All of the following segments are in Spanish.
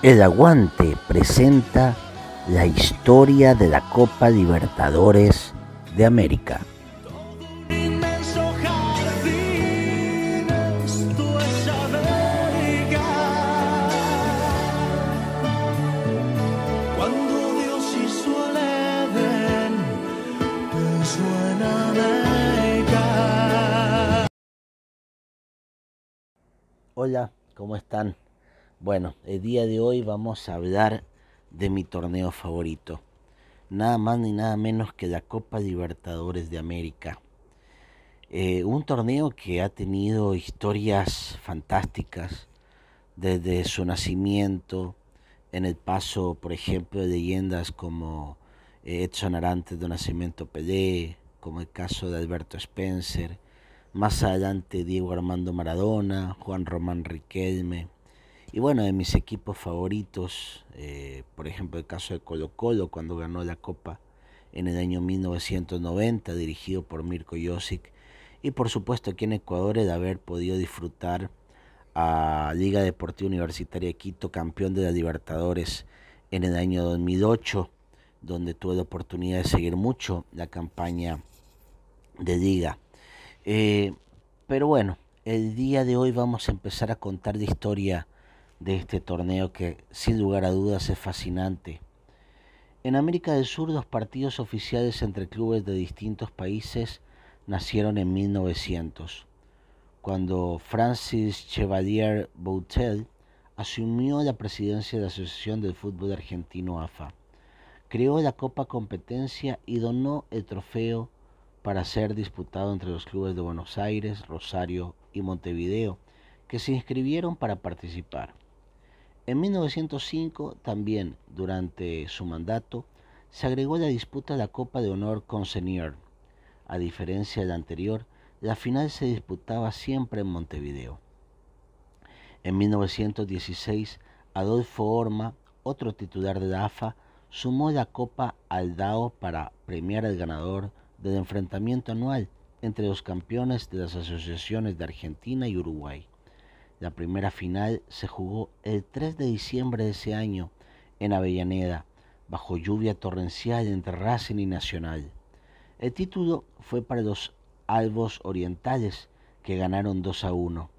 El Aguante presenta la historia de la Copa Libertadores de América. Hola, ¿cómo están? Bueno, el día de hoy vamos a hablar de mi torneo favorito. Nada más ni nada menos que la Copa Libertadores de América. Eh, un torneo que ha tenido historias fantásticas desde su nacimiento, en el paso, por ejemplo, de leyendas como eh, Edson Arantes de Nacimiento Pelé, como el caso de Alberto Spencer, más adelante Diego Armando Maradona, Juan Román Riquelme, y bueno, de mis equipos favoritos, eh, por ejemplo el caso de Colo Colo cuando ganó la Copa en el año 1990, dirigido por Mirko Josic, y por supuesto aquí en Ecuador el haber podido disfrutar a Liga Deportiva Universitaria de Quito, campeón de la Libertadores en el año 2008, donde tuve la oportunidad de seguir mucho la campaña de Liga. Eh, pero bueno, el día de hoy vamos a empezar a contar la historia de este torneo que sin lugar a dudas es fascinante. En América del Sur los partidos oficiales entre clubes de distintos países nacieron en 1900, cuando Francis Chevalier Boutel asumió la presidencia de la Asociación del Fútbol Argentino AFA. Creó la Copa Competencia y donó el trofeo para ser disputado entre los clubes de Buenos Aires, Rosario y Montevideo, que se inscribieron para participar. En 1905, también durante su mandato, se agregó la disputa de la Copa de Honor con Senior. A diferencia de la anterior, la final se disputaba siempre en Montevideo. En 1916, Adolfo Orma, otro titular de la AFA, sumó la Copa al DAO para premiar al ganador del enfrentamiento anual entre los campeones de las asociaciones de Argentina y Uruguay. La primera final se jugó el 3 de diciembre de ese año en Avellaneda, bajo lluvia torrencial entre Racing y Nacional. El título fue para los Albos Orientales, que ganaron 2 a 1.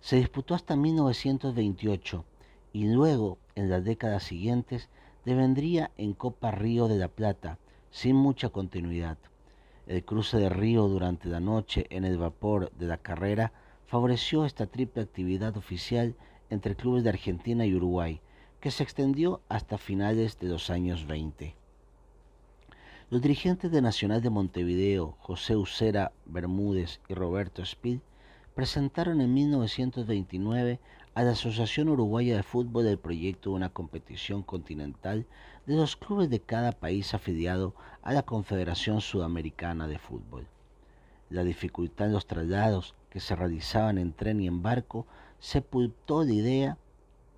Se disputó hasta 1928 y luego, en las décadas siguientes, devendría en Copa Río de la Plata, sin mucha continuidad. El cruce de río durante la noche en el vapor de la carrera favoreció esta triple actividad oficial entre clubes de Argentina y Uruguay, que se extendió hasta finales de los años 20. Los dirigentes de Nacional de Montevideo, José Ucera Bermúdez y Roberto Speed, presentaron en 1929 a la Asociación Uruguaya de Fútbol el proyecto de una competición continental de los clubes de cada país afiliado a la Confederación Sudamericana de Fútbol. La dificultad en los traslados que se realizaban en tren y en barco, sepultó la idea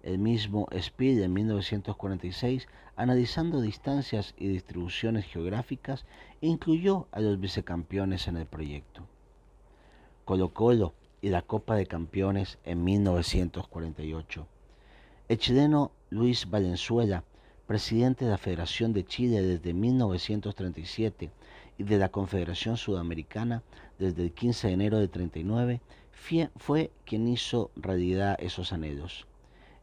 el mismo Speed en 1946, analizando distancias y distribuciones geográficas, incluyó a los vicecampeones en el proyecto. Colo Colo y la Copa de Campeones en 1948. El chileno Luis Valenzuela, presidente de la Federación de Chile desde 1937 y de la Confederación Sudamericana desde el 15 de enero de 39, fue quien hizo realidad esos anhelos.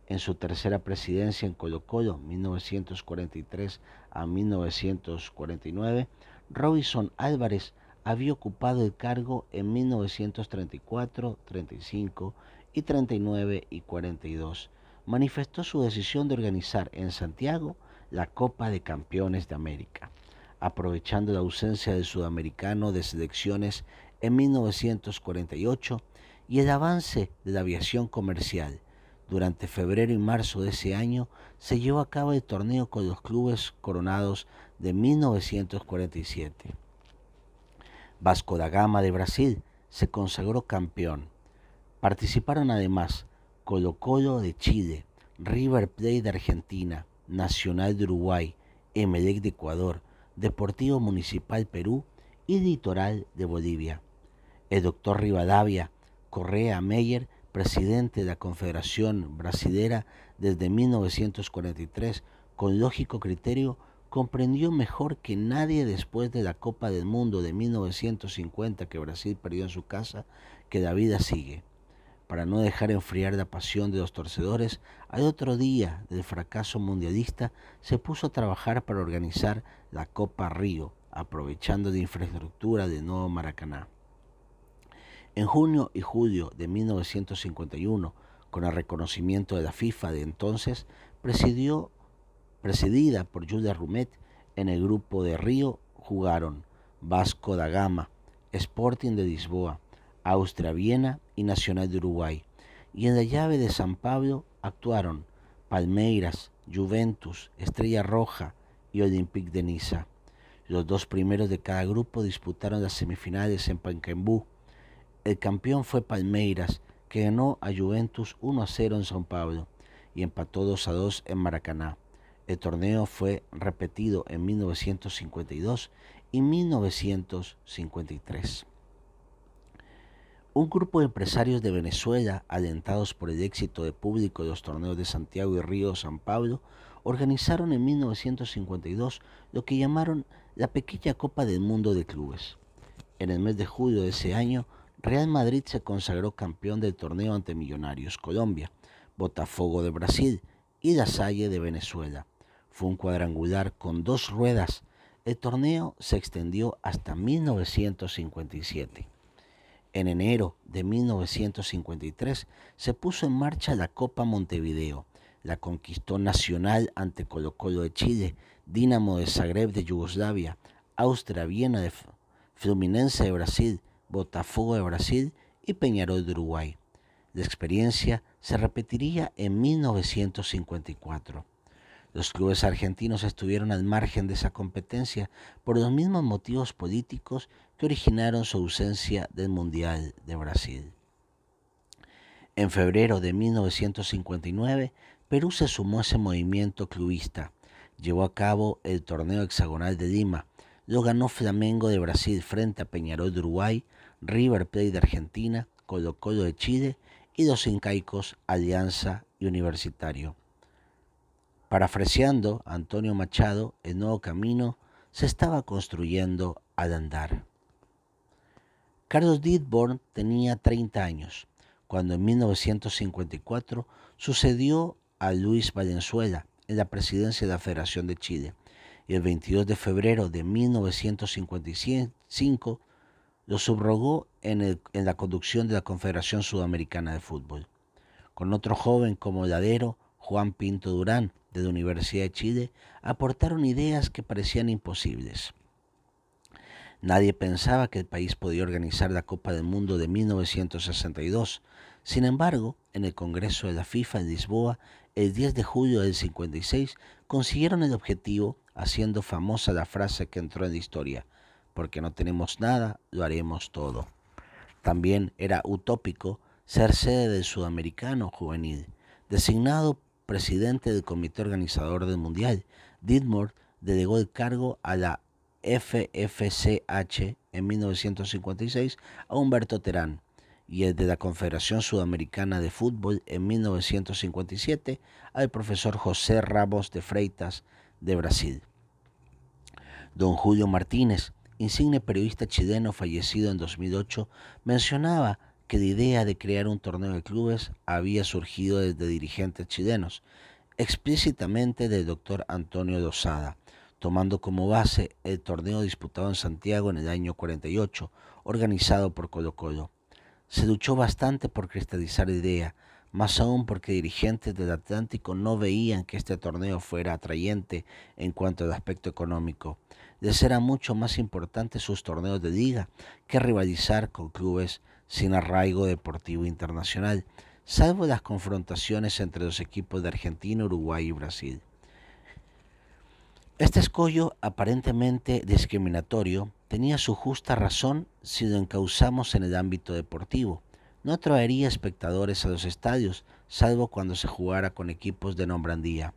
En su tercera presidencia en Colo Colo, 1943 a 1949, Robinson Álvarez había ocupado el cargo en 1934, 35 y 39 y 42. Manifestó su decisión de organizar en Santiago la Copa de Campeones de América aprovechando la ausencia del sudamericano de selecciones en 1948 y el avance de la aviación comercial. Durante febrero y marzo de ese año se llevó a cabo el torneo con los clubes coronados de 1947. Vasco da Gama de Brasil se consagró campeón. Participaron además Colo Colo de Chile, River Plate de Argentina, Nacional de Uruguay, Emelec de Ecuador, Deportivo Municipal Perú y Litoral de Bolivia. El doctor Rivadavia Correa Meyer presidente de la Confederación Brasilera desde 1943, con lógico criterio, comprendió mejor que nadie después de la Copa del Mundo de 1950 que Brasil perdió en su casa, que la vida sigue. Para no dejar enfriar la pasión de los torcedores, al otro día del fracaso mundialista se puso a trabajar para organizar la Copa Río, aprovechando la infraestructura del nuevo Maracaná. En junio y julio de 1951, con el reconocimiento de la FIFA de entonces, presidió, presidida por Julia Rumet, en el grupo de Río jugaron Vasco da Gama, Sporting de Lisboa, Austria Viena y Nacional de Uruguay. Y en la llave de San Pablo actuaron Palmeiras, Juventus, Estrella Roja y Olympique de Niza. Los dos primeros de cada grupo disputaron las semifinales en Pacaembu. El campeón fue Palmeiras, que ganó a Juventus 1 a 0 en São Paulo y empató 2 a 2 en Maracaná. El torneo fue repetido en 1952 y 1953. Un grupo de empresarios de Venezuela, alentados por el éxito de público de los torneos de Santiago y Río San Pablo, organizaron en 1952 lo que llamaron la pequeña Copa del Mundo de Clubes. En el mes de julio de ese año, Real Madrid se consagró campeón del torneo ante Millonarios Colombia, Botafogo de Brasil y La Salle de Venezuela. Fue un cuadrangular con dos ruedas. El torneo se extendió hasta 1957. En enero de 1953 se puso en marcha la Copa Montevideo. La conquistó Nacional ante Colo Colo de Chile, Dinamo de Zagreb de Yugoslavia, Austria Viena de Fluminense de Brasil, Botafogo de Brasil y Peñarol de Uruguay. La experiencia se repetiría en 1954. Los clubes argentinos estuvieron al margen de esa competencia por los mismos motivos políticos originaron su ausencia del Mundial de Brasil. En febrero de 1959, Perú se sumó a ese movimiento clubista. Llevó a cabo el torneo hexagonal de Lima. Lo ganó Flamengo de Brasil frente a Peñarol de Uruguay, River Plate de Argentina, Colo Colo de Chile y los incaicos Alianza y Universitario. Parafraseando a Antonio Machado, el nuevo camino se estaba construyendo al andar. Carlos Dietborn tenía 30 años cuando en 1954 sucedió a Luis Valenzuela en la presidencia de la Federación de Chile y el 22 de febrero de 1955 lo subrogó en, la conducción de la Confederación Sudamericana de Fútbol. Con otro joven como ladero, Juan Pinto Durán, de la Universidad de Chile, aportaron ideas que parecían imposibles. Nadie pensaba que el país podía organizar la Copa del Mundo de 1962. Sin embargo, en el Congreso de la FIFA en Lisboa, el 10 de julio del 56, consiguieron el objetivo haciendo famosa la frase que entró en la historia, porque no tenemos nada, lo haremos todo. También era utópico ser sede del Sudamericano Juvenil, designado presidente del comité organizador del Mundial. Dietmar delegó el cargo a la FFCH en 1956 a Humberto Terán y el de la Confederación Sudamericana de Fútbol en 1957 al profesor José Ramos de Freitas de Brasil. Don Julio Martínez, insigne periodista chileno fallecido en 2008, mencionaba que la idea de crear un torneo de clubes había surgido desde dirigentes chilenos, explícitamente del doctor Antonio Dosada, tomando como base el torneo disputado en Santiago en el año 48, organizado por Colo Colo. Se luchó bastante por cristalizar la idea, más aún porque dirigentes del Atlántico no veían que este torneo fuera atrayente en cuanto al aspecto económico. Les era mucho más importante sus torneos de liga que rivalizar con clubes sin arraigo deportivo internacional, salvo las confrontaciones entre los equipos de Argentina, Uruguay y Brasil. Este escollo aparentemente discriminatorio tenía su justa razón si lo encauzamos en el ámbito deportivo no traería espectadores a los estadios, salvo cuando se jugara con equipos de nombrandía.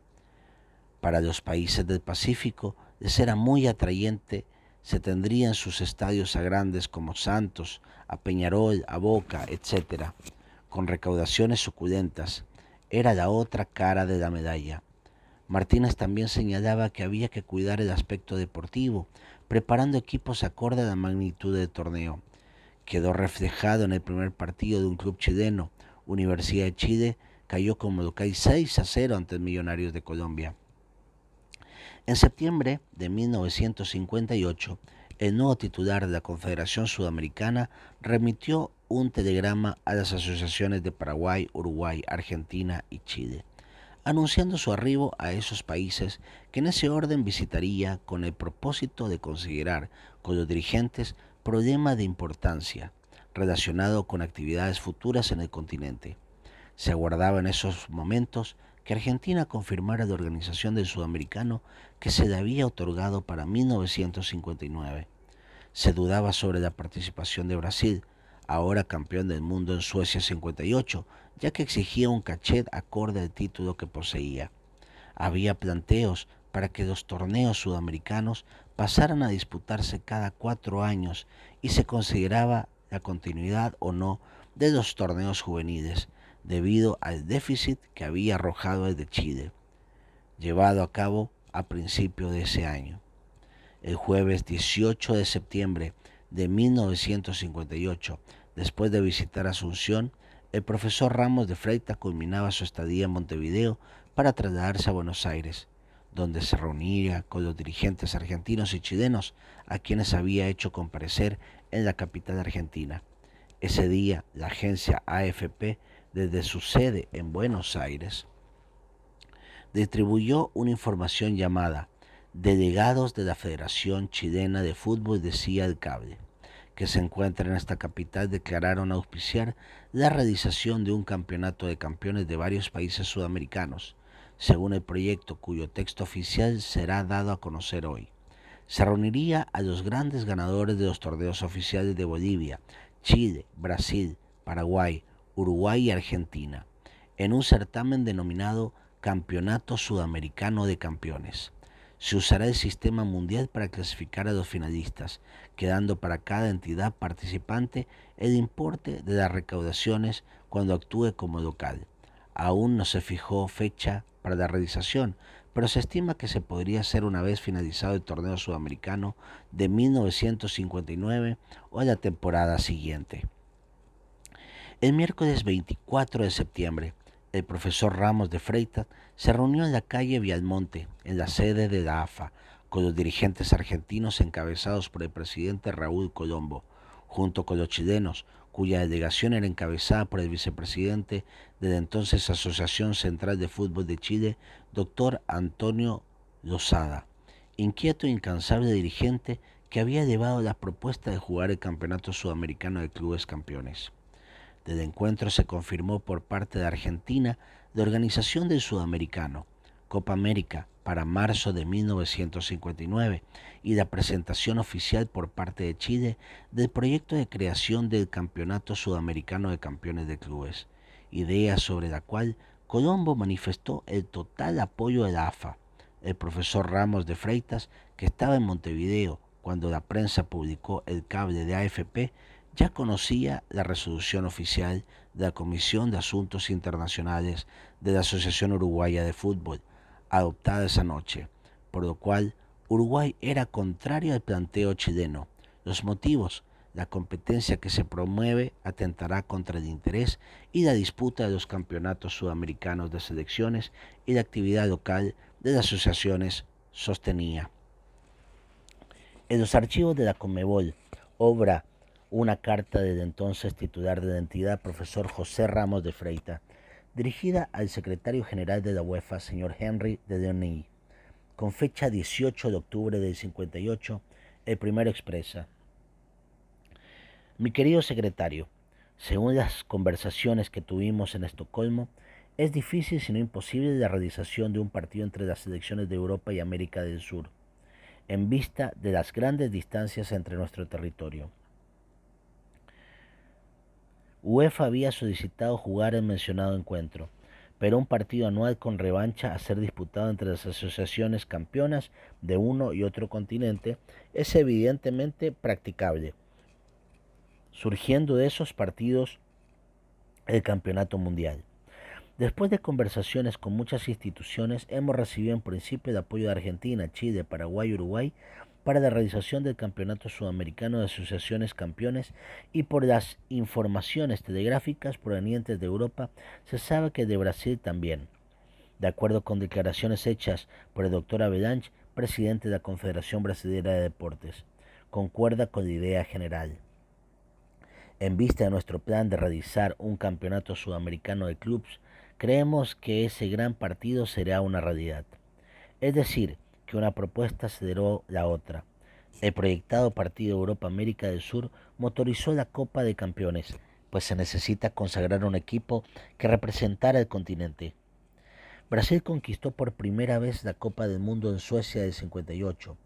Para los países del Pacífico les era muy atrayente, se tendrían sus estadios a grandes como Santos, a Peñarol, a Boca, etc. con recaudaciones suculentas. Era la otra cara de la medalla. Martínez también señalaba que había que cuidar el aspecto deportivo, preparando equipos acorde a la magnitud del torneo. Quedó reflejado en el primer partido de un club chileno, Universidad de Chile, cayó como local 6 a 0 ante Millonarios de Colombia. En septiembre de 1958, el nuevo titular de la Confederación Sudamericana remitió un telegrama a las asociaciones de Paraguay, Uruguay, Argentina y Chile, anunciando su arribo a esos países que en ese orden visitaría con el propósito de considerar con los dirigentes problemas de importancia relacionado con actividades futuras en el continente. Se aguardaba en esos momentos que Argentina confirmara la organización del sudamericano que se le había otorgado para 1959. Se dudaba sobre la participación de Brasil, ahora campeón del mundo en Suecia 58, ya que exigía un cachet acorde al título que poseía. Había planteos para que los torneos sudamericanos pasaran a disputarse cada cuatro años y se consideraba la continuidad o no de los torneos juveniles, debido al déficit que había arrojado el de Chile, llevado a cabo a principio de ese año. El jueves 18 de septiembre de 1958, después de visitar Asunción, el profesor Ramos de Freitas culminaba su estadía en Montevideo para trasladarse a Buenos Aires, donde se reuniría con los dirigentes argentinos y chilenos a quienes había hecho comparecer en la capital argentina. Ese día, la agencia AFP desde su sede en Buenos Aires, distribuyó una información llamada Delegados de la Federación Chilena de Fútbol de CIA del Cable, que se encuentra en esta capital, declararon auspiciar la realización de un campeonato de campeones de varios países sudamericanos, según el proyecto cuyo texto oficial será dado a conocer hoy. Se reuniría a los grandes ganadores de los torneos oficiales de Bolivia, Chile, Brasil, Paraguay, Uruguay y Argentina, en un certamen denominado Campeonato Sudamericano de Campeones. Se usará el sistema mundial para clasificar a los finalistas, quedando para cada entidad participante el importe de las recaudaciones cuando actúe como local. Aún no se fijó fecha para la realización, pero se estima que se podría hacer una vez finalizado el torneo sudamericano de 1959 o la temporada siguiente. El miércoles 24 de septiembre, el profesor Ramos de Freitas se reunió en la calle Vialmonte, en la sede de la AFA, con los dirigentes argentinos encabezados por el presidente Raúl Colombo, junto con los chilenos, cuya delegación era encabezada por el vicepresidente de la entonces Asociación Central de Fútbol de Chile, doctor Antonio Lozada, inquieto e incansable dirigente que había llevado la propuesta de jugar el Campeonato Sudamericano de Clubes Campeones. Del encuentro se confirmó por parte de Argentina la organización del Sudamericano, Copa América, para marzo de 1959 y la presentación oficial por parte de Chile del proyecto de creación del Campeonato Sudamericano de Campeones de Clubes, idea sobre la cual Colombo manifestó el total apoyo de la AFA. El profesor Ramos de Freitas, que estaba en Montevideo cuando la prensa publicó el cable de AFP, ya conocía la resolución oficial de la Comisión de Asuntos Internacionales de la Asociación Uruguaya de Fútbol, adoptada esa noche, por lo cual Uruguay era contrario al planteo chileno. Los motivos, la competencia que se promueve atentará contra el interés y la disputa de los campeonatos sudamericanos de selecciones y la actividad local de las asociaciones sostenía. En los archivos de la Comebol, obra una carta del entonces titular de la entidad, profesor José Ramos de Freita, dirigida al secretario general de la UEFA, señor Henry de Denis, con fecha 18 de octubre del 58, el primero expresa. Mi querido secretario, según las conversaciones que tuvimos en Estocolmo, es difícil, si no imposible, la realización de un partido entre las selecciones de Europa y América del Sur, en vista de las grandes distancias entre nuestro territorio. UEFA había solicitado jugar el mencionado encuentro, pero un partido anual con revancha a ser disputado entre las asociaciones campeonas de uno y otro continente es evidentemente practicable, surgiendo de esos partidos el Campeonato Mundial. Después de conversaciones con muchas instituciones, hemos recibido en principio el apoyo de Argentina, Chile, Paraguay y Uruguay para la realización del Campeonato Sudamericano de Asociaciones Campeones y por las informaciones telegráficas provenientes de Europa se sabe que de Brasil también. De acuerdo con declaraciones hechas por el doctor Avalanche, presidente de la Confederación Brasileña de Deportes, concuerda con la idea general. En vista de nuestro plan de realizar un campeonato sudamericano de clubes, Creemos que ese gran partido será una realidad. Es decir, que una propuesta aceleró la otra. El proyectado partido Europa-América del Sur motorizó la Copa de Campeones, pues se necesita consagrar un equipo que representara el continente. Brasil conquistó por primera vez la Copa del Mundo en Suecia del 58,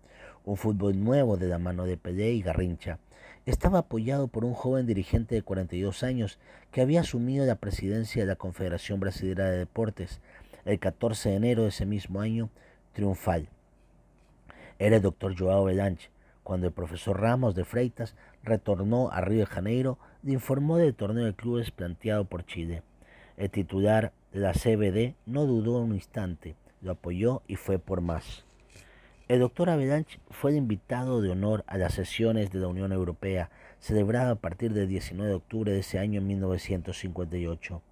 un fútbol nuevo de la mano de Pelé y Garrincha, estaba apoyado por un joven dirigente de 42 años que había asumido la presidencia de la Confederación Brasileña de Deportes el 14 de enero de ese mismo año triunfal. Era el doctor Joao Belanche, cuando el profesor Ramos de Freitas retornó a Río de Janeiro le informó del torneo de clubes planteado por Chile. El titular de la CBD no dudó un instante, lo apoyó y fue por más. El doctor Avalanche fue el invitado de honor a las sesiones de la Unión Europea, celebrada a partir del 19 de octubre de ese año 1958.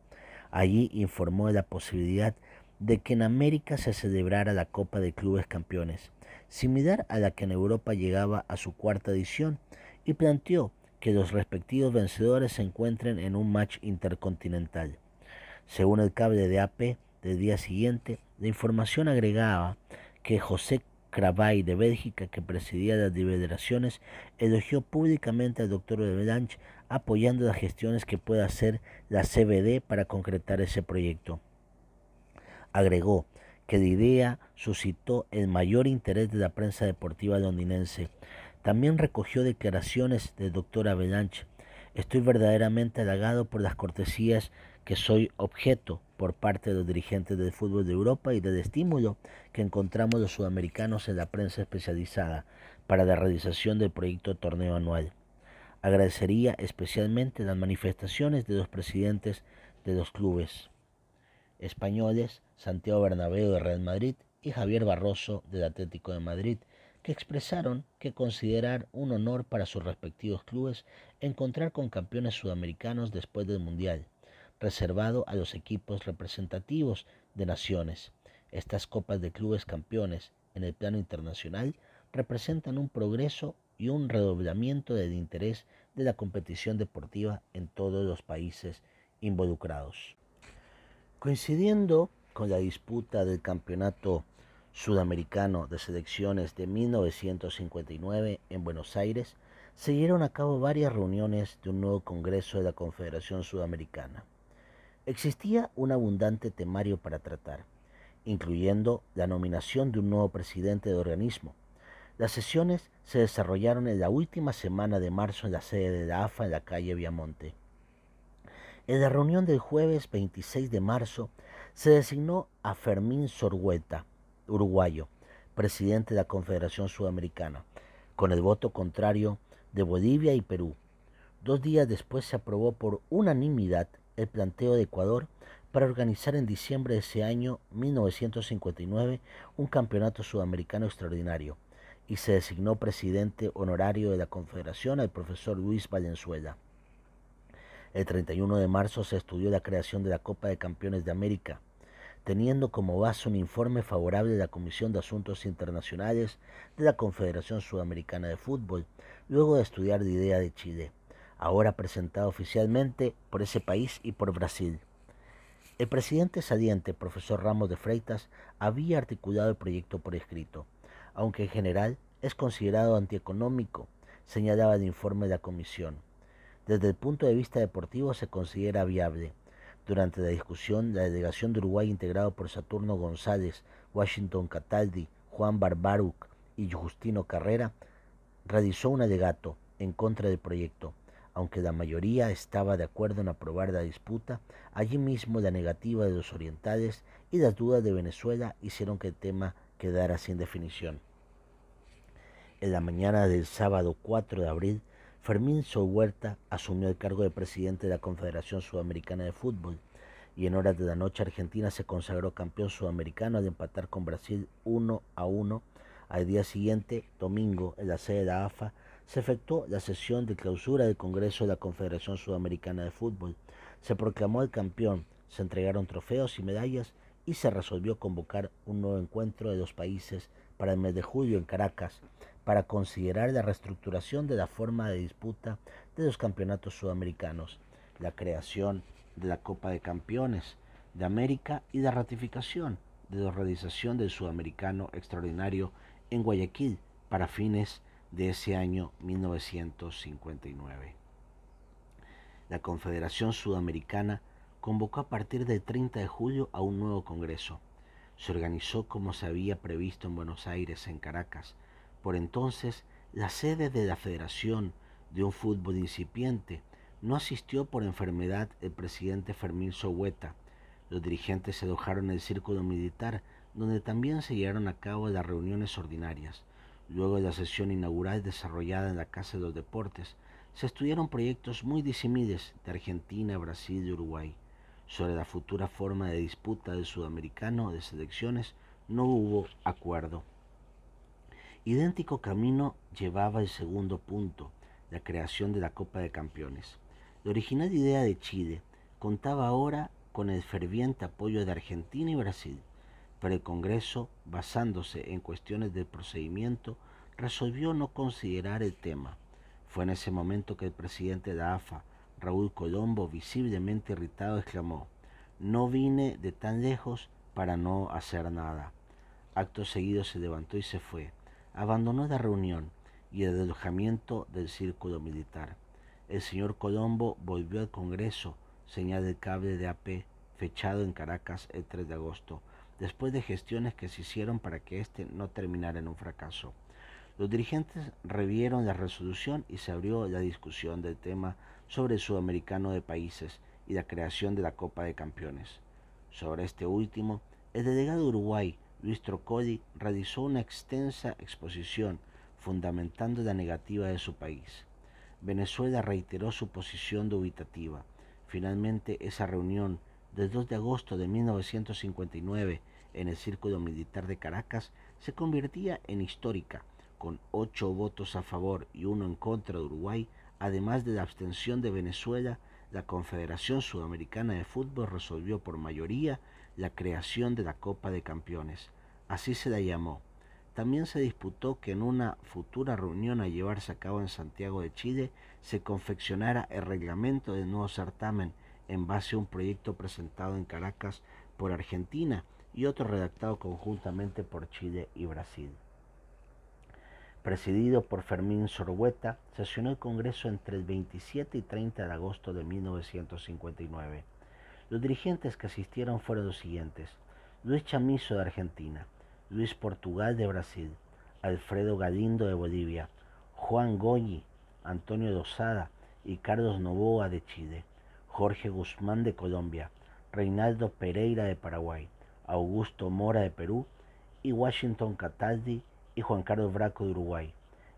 Allí informó de la posibilidad de que en América se celebrara la Copa de Clubes Campeones, similar a la que en Europa llegaba a su cuarta edición, y planteó que los respectivos vencedores se encuentren en un match intercontinental. Según el cable de AP del día siguiente, la información agregaba que José Cravay de Bélgica, que presidía las deliberaciones, elogió públicamente al doctor Belange apoyando las gestiones que pueda hacer la CBD para concretar ese proyecto. Agregó que la idea suscitó el mayor interés de la prensa deportiva londinense. También recogió declaraciones del doctor Avalanche. Estoy verdaderamente halagado por las cortesías que soy objeto por parte de los dirigentes del fútbol de Europa y del estímulo que encontramos los sudamericanos en la prensa especializada para la realización del proyecto torneo anual. Agradecería especialmente las manifestaciones de los presidentes de los clubes españoles, Santiago Bernabéu de Real Madrid y Javier Barroso del Atlético de Madrid, que expresaron que considerar un honor para sus respectivos clubes encontrar con campeones sudamericanos después del Mundial reservado a los equipos representativos de naciones. Estas copas de clubes campeones en el plano internacional representan un progreso y un redoblamiento del interés de la competición deportiva en todos los países involucrados. Coincidiendo con la disputa del campeonato sudamericano de selecciones de 1959 en Buenos Aires, se dieron a cabo varias reuniones de un nuevo Congreso de la Confederación Sudamericana. Existía un abundante temario para tratar, incluyendo la nominación de un nuevo presidente de organismo. Las sesiones se desarrollaron en la última semana de marzo en la sede de la AFA en la calle Viamonte. En la reunión del jueves 26 de marzo se designó a Fermín Sorhueta, uruguayo, presidente de la Confederación Sudamericana, con el voto contrario de Bolivia y Perú. Dos días después se aprobó por unanimidad el planteo de Ecuador para organizar en diciembre de ese año 1959 un campeonato sudamericano extraordinario y se designó presidente honorario de la Confederación al profesor Luis Valenzuela. El 31 de marzo se estudió la creación de la Copa de Campeones de América, teniendo como base un informe favorable de la Comisión de Asuntos Internacionales de la Confederación Sudamericana de Fútbol, luego de estudiar la idea de Chile ahora presentado oficialmente por ese país y por Brasil. El presidente saliente, profesor Ramos de Freitas, había articulado el proyecto por escrito, aunque en general es considerado antieconómico, señalaba el informe de la comisión. Desde el punto de vista deportivo se considera viable. Durante la discusión, la delegación de Uruguay integrado por Saturno González, Washington Cataldi, Juan Barbaruc y Justino Carrera realizó un alegato en contra del proyecto, aunque la mayoría estaba de acuerdo en aprobar la disputa, allí mismo la negativa de los orientales y las dudas de Venezuela hicieron que el tema quedara sin definición. En la mañana del sábado 4 de abril, Fermín Huerta asumió el cargo de presidente de la Confederación Sudamericana de Fútbol y en horas de la noche Argentina se consagró campeón sudamericano al empatar con Brasil 1 a 1. Al día siguiente, domingo, en la sede de la AFA, se efectuó la sesión de clausura del Congreso de la Confederación Sudamericana de Fútbol. Se proclamó el campeón, se entregaron trofeos y medallas y se resolvió convocar un nuevo encuentro de los países para el mes de julio en Caracas para considerar la reestructuración de la forma de disputa de los campeonatos sudamericanos, la creación de la Copa de Campeones de América y la ratificación de la realización del Sudamericano Extraordinario en Guayaquil para fines de ese año 1959. La Confederación Sudamericana convocó a partir del 30 de julio a un nuevo Congreso. Se organizó como se había previsto en Buenos Aires, en Caracas, por entonces, la sede de la Federación de un Fútbol Incipiente no asistió por enfermedad el presidente Fermín Sohueta. Los dirigentes se alojaron en el círculo militar, donde también se llevaron a cabo las reuniones ordinarias. Luego de la sesión inaugural desarrollada en la Casa de los Deportes, se estudiaron proyectos muy disímiles de Argentina, Brasil y Uruguay. Sobre la futura forma de disputa del sudamericano de selecciones no hubo acuerdo. Idéntico camino llevaba el segundo punto, la creación de la Copa de Campeones. La original idea de Chile contaba ahora con el ferviente apoyo de Argentina y Brasil, pero el Congreso, basándose en cuestiones del procedimiento, resolvió no considerar el tema. Fue en ese momento que el presidente de AFA, Raúl Colombo, visiblemente irritado, exclamó, no vine de tan lejos para no hacer nada. Acto seguido se levantó y se fue abandonó la reunión y el alojamiento del círculo militar. El señor Colombo volvió al Congreso, señal del cable de AP, fechado en Caracas el 3 de agosto, después de gestiones que se hicieron para que éste no terminara en un fracaso. Los dirigentes revieron la resolución y se abrió la discusión del tema sobre el sudamericano de países y la creación de la Copa de Campeones. Sobre este último, el delegado Uruguay, Luis Trocoli realizó una extensa exposición fundamentando la negativa de su país. Venezuela reiteró su posición dubitativa. Finalmente, esa reunión del 2 de agosto de 1959 en el Círculo Militar de Caracas se convertía en histórica, con ocho votos a favor y uno en contra de Uruguay, además de la abstención de Venezuela, la Confederación Sudamericana de Fútbol resolvió por mayoría la creación de la Copa de Campeones. Así se la llamó. También se disputó que en una futura reunión a llevarse a cabo en Santiago de Chile se confeccionara el reglamento del nuevo certamen en base a un proyecto presentado en Caracas por Argentina y otro redactado conjuntamente por Chile y Brasil. Presidido por Fermín Sorhueta, sesionó el Congreso entre el 27 y 30 de agosto de 1959. Los dirigentes que asistieron fueron los siguientes. Luis Chamizo de Argentina, Luis Portugal de Brasil, Alfredo Galindo de Bolivia, Juan Goyi, Antonio Dosada y Carlos Novoa de Chile, Jorge Guzmán de Colombia, Reinaldo Pereira de Paraguay, Augusto Mora de Perú y Washington Cataldi y Juan Carlos Braco de Uruguay.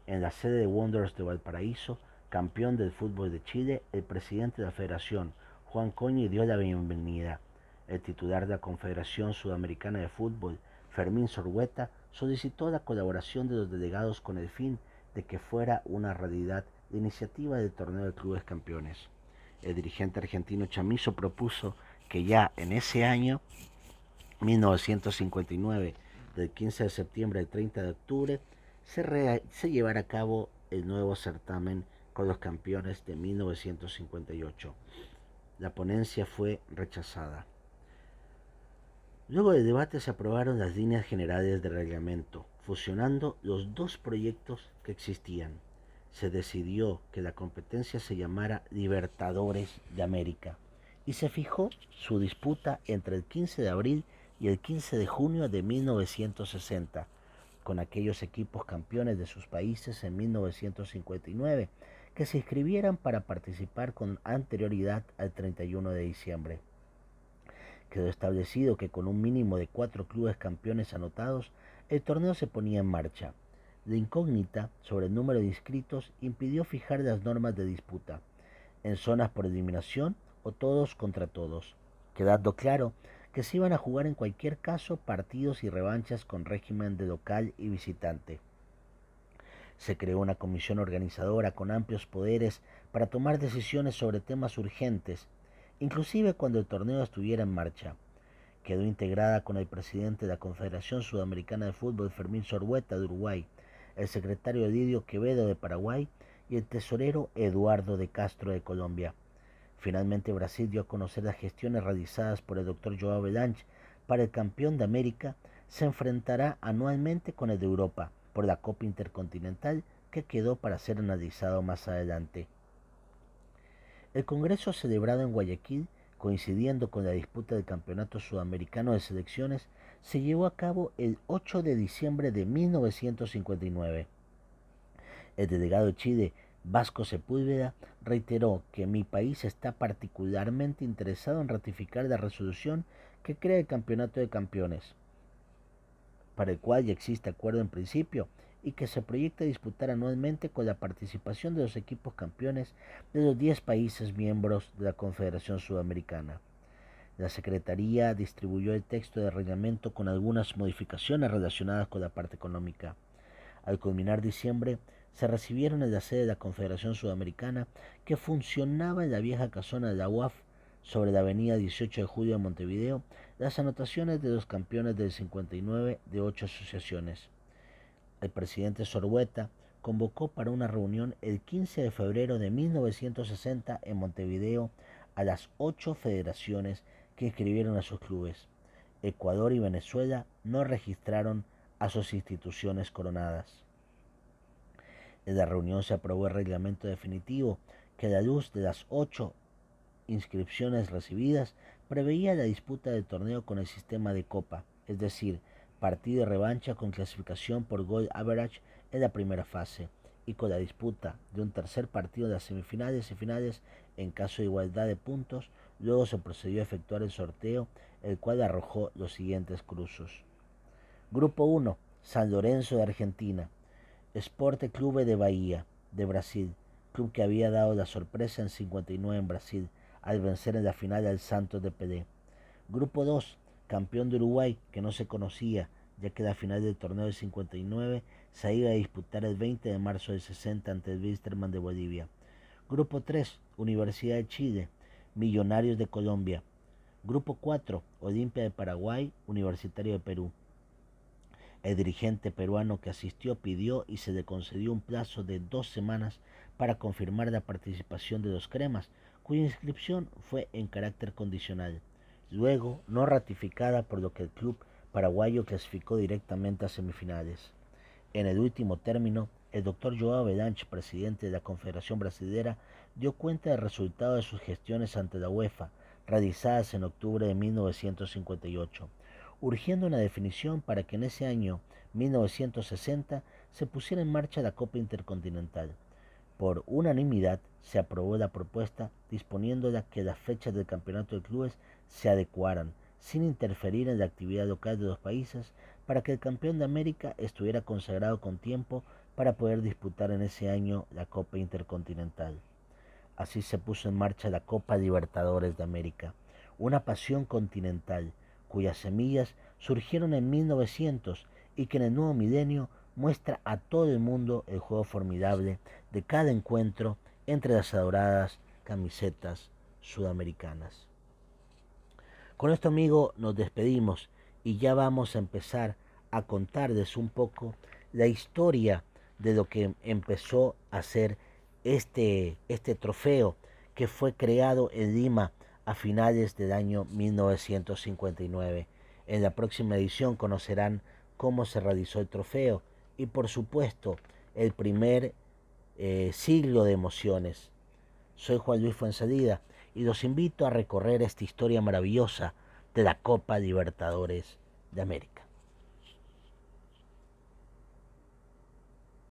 En la sede de Wanderers de Valparaíso, campeón del fútbol de Chile, el presidente de la federación, Juan Coñi dio la bienvenida. El titular de la Confederación Sudamericana de Fútbol, Fermín Sorhueta, solicitó la colaboración de los delegados con el fin de que fuera una realidad la iniciativa del torneo de clubes campeones. El dirigente argentino Chamizo propuso que ya en ese año, 1959, del 15 de septiembre al 30 de octubre, se, llevara a cabo el nuevo certamen con los campeones de 1958. La ponencia fue rechazada. Luego del debate se aprobaron las líneas generales del reglamento, fusionando los dos proyectos que existían. Se decidió que la competencia se llamara Libertadores de América y se fijó su disputa entre el 15 de abril y el 15 de junio de 1960, con aquellos equipos campeones de sus países en 1959 que se inscribieran para participar con anterioridad al 31 de diciembre. Quedó establecido que con un mínimo de cuatro clubes campeones anotados, el torneo se ponía en marcha. La incógnita sobre el número de inscritos impidió fijar las normas de disputa, en zonas por eliminación o todos contra todos, quedando claro que se iban a jugar en cualquier caso partidos y revanchas con régimen de local y visitante. Se creó una comisión organizadora con amplios poderes para tomar decisiones sobre temas urgentes, inclusive cuando el torneo estuviera en marcha. Quedó integrada con el presidente de la Confederación Sudamericana de Fútbol, Fermín Sorbueta, de Uruguay, el secretario Didio Quevedo, de Paraguay, y el tesorero Eduardo de Castro, de Colombia. Finalmente Brasil dio a conocer las gestiones realizadas por el doctor Joao Belange para el campeón de América se enfrentará anualmente con el de Europa por la Copa Intercontinental que quedó para ser analizado más adelante. El Congreso celebrado en Guayaquil, coincidiendo con la disputa del Campeonato Sudamericano de Selecciones, se llevó a cabo el 8 de diciembre de 1959. El delegado de Chile, Vasco Sepúlveda reiteró que mi país está particularmente interesado en ratificar la resolución que crea el Campeonato de Campeones, para el cual ya existe acuerdo en principio y que se proyecta disputar anualmente con la participación de los equipos campeones de los 10 países miembros de la Confederación Sudamericana. La Secretaría distribuyó el texto de reglamento con algunas modificaciones relacionadas con la parte económica. Al culminar diciembre, se recibieron en la sede de la Confederación Sudamericana que funcionaba en la vieja casona de la UAF sobre la avenida 18 de julio de Montevideo las anotaciones de los campeones del 59 de ocho asociaciones. El presidente Sorbueta convocó para una reunión el 15 de febrero de 1960 en Montevideo a las ocho federaciones que inscribieron a sus clubes. Ecuador y Venezuela no registraron a sus instituciones coronadas. En la reunión se aprobó el reglamento definitivo que a la luz de las ocho inscripciones recibidas preveía la disputa del torneo con el sistema de copa, es decir, partido de revancha con clasificación por goal average en la primera fase y con la disputa de un tercer partido de las semifinales y finales en caso de igualdad de puntos, luego se procedió a efectuar el sorteo, el cual arrojó los siguientes cruzos. Grupo 1, San Lorenzo de Argentina, Esporte Clube de Bahía, de Brasil, club que había dado la sorpresa en 59 en Brasil, al vencer en la final al Santos de Pelé. Grupo 2, campeón de Uruguay, que no se conocía, ya que la final del torneo del 59 se iba a disputar el 20 de marzo del 60 ante el Wilstermann de Bolivia. Grupo 3, Universidad de Chile, Millonarios de Colombia. Grupo 4, Olimpia de Paraguay, Universitario de Perú. El dirigente peruano que asistió pidió y se le concedió un plazo de dos semanas para confirmar la participación de los cremas, cuya inscripción fue en carácter condicional, luego no ratificada por lo que el club paraguayo clasificó directamente a semifinales. En el último término, el doctor Joao Belanche, presidente de la Confederación Brasilera, dio cuenta del resultado de sus gestiones ante la UEFA, realizadas en octubre de 1958 urgiendo una definición para que en ese año 1960 se pusiera en marcha la Copa Intercontinental. Por unanimidad se aprobó la propuesta disponiéndola que las fechas del campeonato de clubes se adecuaran, sin interferir en la actividad local de los países, para que el campeón de América estuviera consagrado con tiempo para poder disputar en ese año la Copa Intercontinental. Así se puso en marcha la Copa Libertadores de América, una pasión continental cuyas semillas surgieron en 1900 y que en el nuevo milenio muestra a todo el mundo el juego formidable de cada encuentro entre las adoradas camisetas sudamericanas. Con esto, amigo, nos despedimos y ya vamos a empezar a contarles un poco la historia de lo que empezó a ser este, este trofeo que fue creado en Lima a finales del año 1959. En la próxima edición conocerán cómo se realizó el trofeo y por supuesto el primer eh, siglo de emociones. Soy Juan Luis Fuensalida y los invito a recorrer esta historia maravillosa de la Copa Libertadores de América.